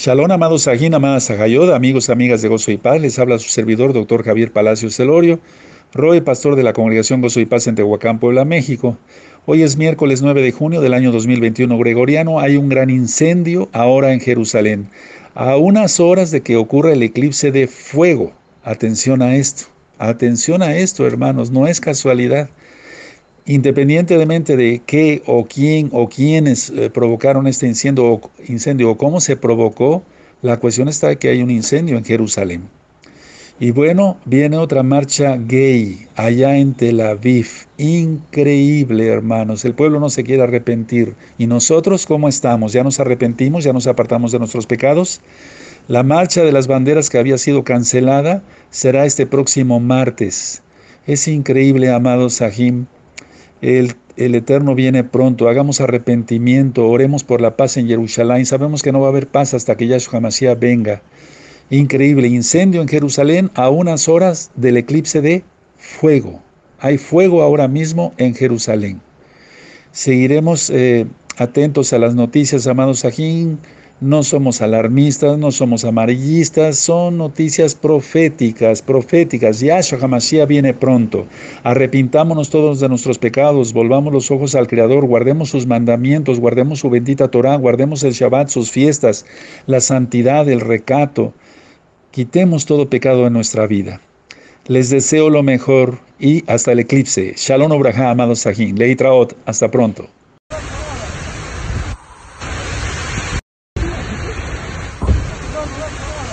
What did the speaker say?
Shalom, amados Sajín, amadas Sajayod, amigos, amigas de Gozo y Paz, les habla su servidor, doctor Javier Palacios Celorio, Roy, pastor de la Congregación Gozo y Paz en Tehuacán, Puebla, México. Hoy es miércoles 9 de junio del año 2021 gregoriano. Hay un gran incendio ahora en Jerusalén, a unas horas de que ocurra el eclipse de fuego. Atención a esto, atención a esto, hermanos, no es casualidad independientemente de qué o quién o quiénes eh, provocaron este incendio o, incendio o cómo se provocó, la cuestión está que hay un incendio en Jerusalén. Y bueno, viene otra marcha gay allá en Tel Aviv. Increíble, hermanos. El pueblo no se quiere arrepentir. ¿Y nosotros cómo estamos? ¿Ya nos arrepentimos? ¿Ya nos apartamos de nuestros pecados? La marcha de las banderas que había sido cancelada será este próximo martes. Es increíble, amados Sahim, el, Eterno viene pronto, hagamos arrepentimiento, oremos por la paz en Jerusalén. Sabemos que no va a haber paz hasta que Yahshua Mashiach venga. Increíble, incendio en Jerusalén a unas horas del eclipse de fuego. Hay fuego ahora mismo en Jerusalén. Seguiremos eh, atentos a las noticias, amados Sajín. No somos alarmistas, no somos amarillistas, son noticias proféticas, proféticas. Yahshua HaMashiach viene pronto. Arrepintámonos todos de nuestros pecados, volvamos los ojos al Creador, guardemos sus mandamientos, guardemos su bendita Torah, guardemos el Shabbat, sus fiestas, la santidad, el recato. Quitemos todo pecado en nuestra vida. Les deseo lo mejor y hasta el eclipse. Shalom Obraja, amados Sahin. Leitraot, hasta pronto. Come on, come on.